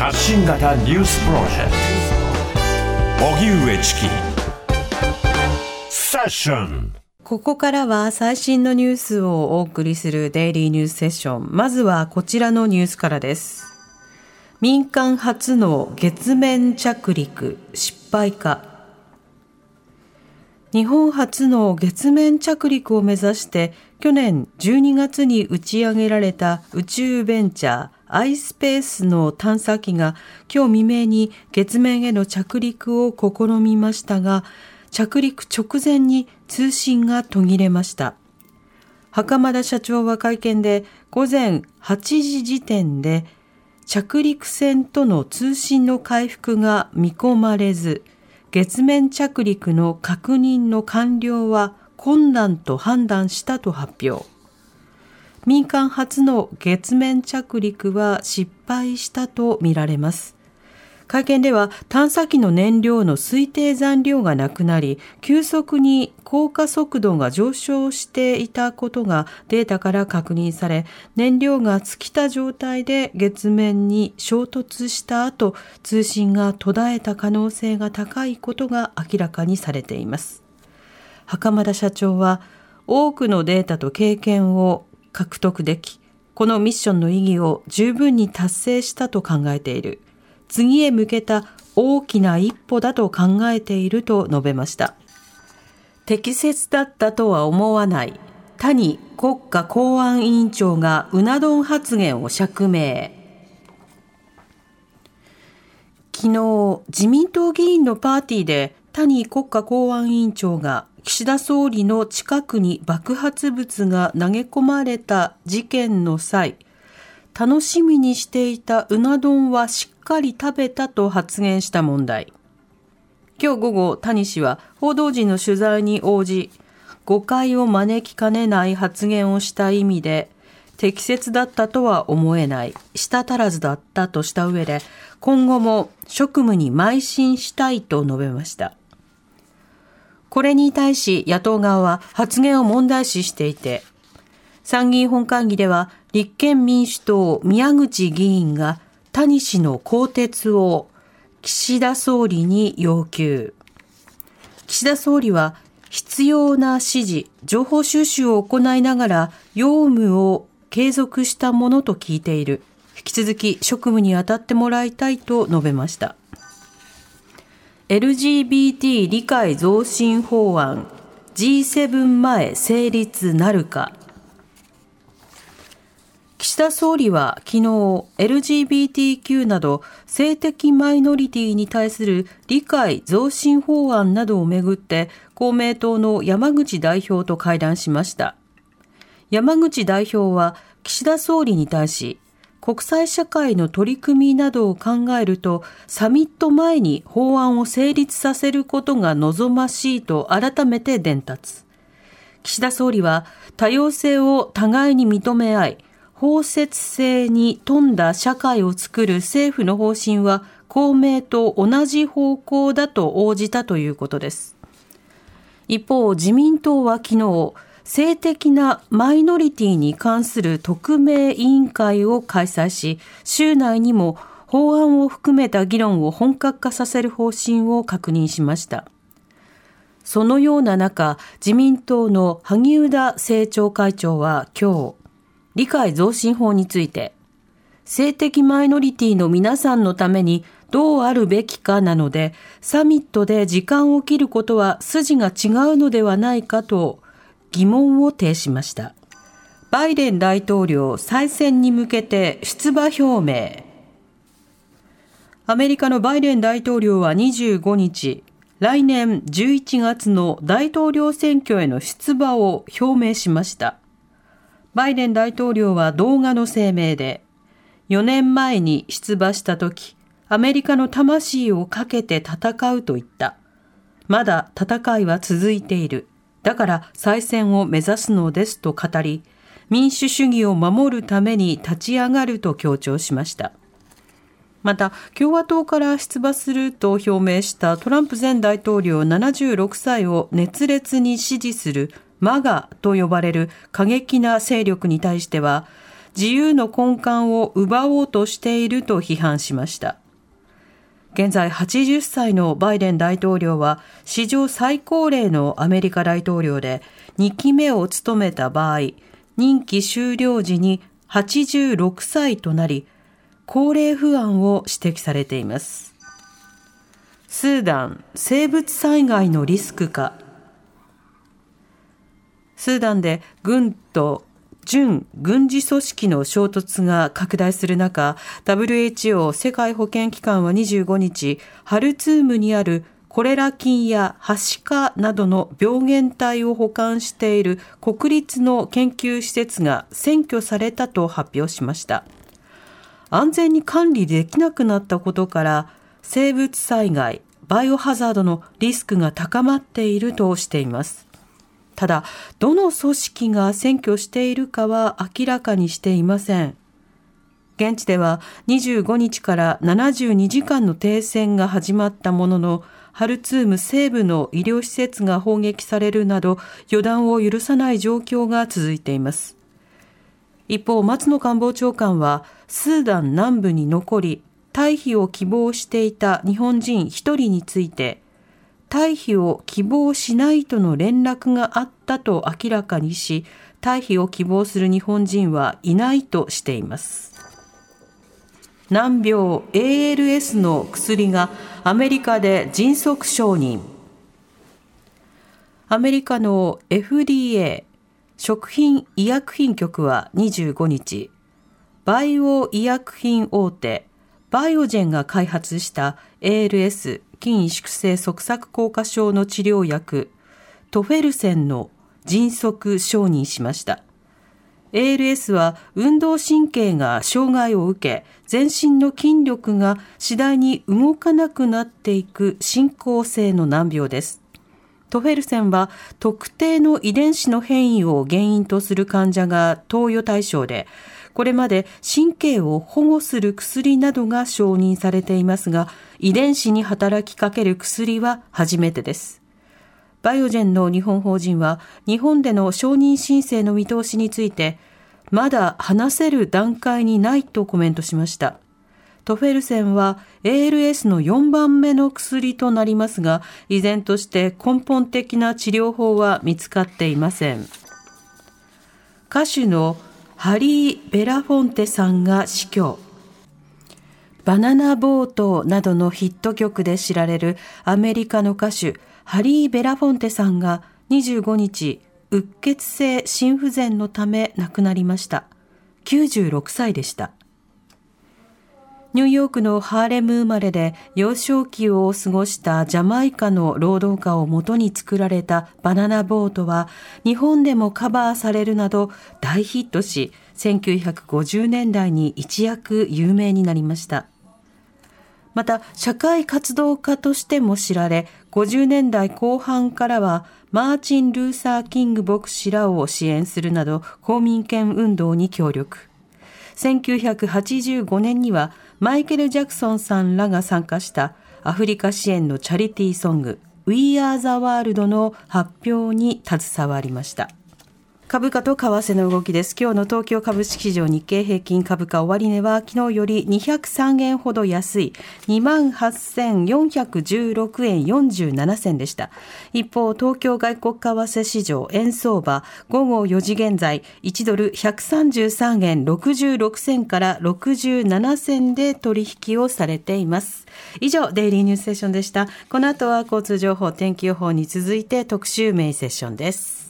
発信型ニュースプロジェクト荻上チキセッションここからは最新のニュースをお送りするデイリーニュースセッション。まずはこちらのニュースからです。民間初の月面着陸失敗か。日本初の月面着陸を目指して去年12月に打ち上げられた宇宙ベンチャー iSpace の探査機が今日未明に月面への着陸を試みましたが着陸直前に通信が途切れました。袴田社長は会見で午前8時時点で着陸船との通信の回復が見込まれず月面着陸の確認の完了は困難と判断したと発表。民間初の月面着陸は失敗したとみられます。会見では探査機の燃料の推定残量がなくなり、急速に降下速度が上昇していたことがデータから確認され、燃料が尽きた状態で月面に衝突した後、通信が途絶えた可能性が高いことが明らかにされています。袴田社長は、多くのデータと経験を獲得でき、このミッションの意義を十分に達成したと考えている。次へ向けた大きな一歩だと考えていると述べました。適切だったとは思わない。谷国家公安委員長がうな丼発言を釈明。昨日、自民党議員のパーティーで谷国家公安委員長が岸田総理の近くに爆発物が投げ込まれた事件の際、楽しみにしていたうな丼はしっかり食べたと発言した問題。今日午後、谷氏は報道陣の取材に応じ、誤解を招きかねない発言をした意味で、適切だったとは思えない、舌足らずだったとした上で、今後も職務に邁進したいと述べました。これに対し野党側は発言を問題視していて、参議院本会議では立憲民主党宮口議員が谷氏の更迭を岸田総理に要求。岸田総理は必要な指示、情報収集を行いながら用務を継続したものと聞いている。引き続き職務に当たってもらいたいと述べました。LGBT 理解増進法案 G7 前成立なるか。岸田総理は昨日 LGBTQ など性的マイノリティに対する理解増進法案などをめぐって公明党の山口代表と会談しました。山口代表は岸田総理に対し国際社会の取り組みなどを考えると、サミット前に法案を成立させることが望ましいと改めて伝達。岸田総理は多様性を互いに認め合い、包摂性に富んだ社会を作る政府の方針は公明と同じ方向だと応じたということです。一方、自民党は昨日、性的なマイノリティに関する特命委員会を開催し、週内にも法案を含めた議論を本格化させる方針を確認しました。そのような中、自民党の萩生田政調会長は今日、理解増進法について、性的マイノリティの皆さんのためにどうあるべきかなので、サミットで時間を切ることは筋が違うのではないかと疑問を呈しました。バイデン大統領再選に向けて出馬表明。アメリカのバイデン大統領は25日、来年11月の大統領選挙への出馬を表明しました。バイデン大統領は動画の声明で、4年前に出馬した時、アメリカの魂をかけて戦うと言った。まだ戦いは続いている。だから再選を目指すのですと語り、民主主義を守るために立ち上がると強調しました。また、共和党から出馬すると表明したトランプ前大統領76歳を熱烈に支持するマガと呼ばれる過激な勢力に対しては、自由の根幹を奪おうとしていると批判しました。現在80歳のバイデン大統領は史上最高齢のアメリカ大統領で2期目を務めた場合、任期終了時に86歳となり、高齢不安を指摘されています。スーダン、生物災害のリスクか。スーダンで軍と準軍事組織の衝突が拡大する中、WHO 世界保健機関は25日、ハルツームにあるコレラ菌やハシカなどの病原体を保管している国立の研究施設が占拠されたと発表しました。安全に管理できなくなったことから生物災害、バイオハザードのリスクが高まっているとしています。ただ、どの組織が占拠しているかは明らかにしていません。現地では25日から72時間の停戦が始まったものの、ハルツーム西部の医療施設が砲撃されるなど予断を許さない状況が続いています。一方、松野官房長官はスーダン南部に残り退避を希望していた日本人1人について退避を希望しないとの連絡があったと明らかにし、退避を希望する日本人はいないとしています。難病 ALS の薬がアメリカで迅速承認。アメリカの FDA 食品医薬品局は25日、バイオ医薬品大手バイオジェンが開発した ALS 筋萎縮性側索硬化症の治療薬トフェルセンの迅速承認しました。ALS は運動神経が障害を受け、全身の筋力が次第に動かなくなっていく進行性の難病です。トフェルセンは特定の遺伝子の変異を原因とする患者が投与対象で、これまで神経を保護する薬などが承認されていますが、遺伝子に働きかける薬は初めてです。バイオジェンの日本法人は、日本での承認申請の見通しについて、まだ話せる段階にないとコメントしました。トフェルセンは ALS の4番目の薬となりますが、依然として根本的な治療法は見つかっていません。歌手のハリー・ベラフォンテさんが死去。バナナボートなどのヒット曲で知られるアメリカの歌手ハリー・ベラフォンテさんが25日、うっ血性心不全のため亡くなりました。96歳でした。ニューヨークのハーレム生まれで幼少期を過ごしたジャマイカの労働家をもとに作られたバナナボートは日本でもカバーされるなど大ヒットし1950年代に一躍有名になりました。また社会活動家としても知られ50年代後半からはマーチン・ルーサー・キング牧師らを支援するなど公民権運動に協力。1985年にはマイケル・ジャクソンさんらが参加したアフリカ支援のチャリティーソング We Are the World の発表に携わりました。株価と為替の動きです。今日の東京株式市場日経平均株価終値は昨日より203円ほど安い28,416円47銭でした。一方、東京外国為替市場円相場午後4時現在1ドル133円66銭から67銭で取引をされています。以上、デイリーニュースセッションでした。この後は交通情報、天気予報に続いて特集メインセッションです。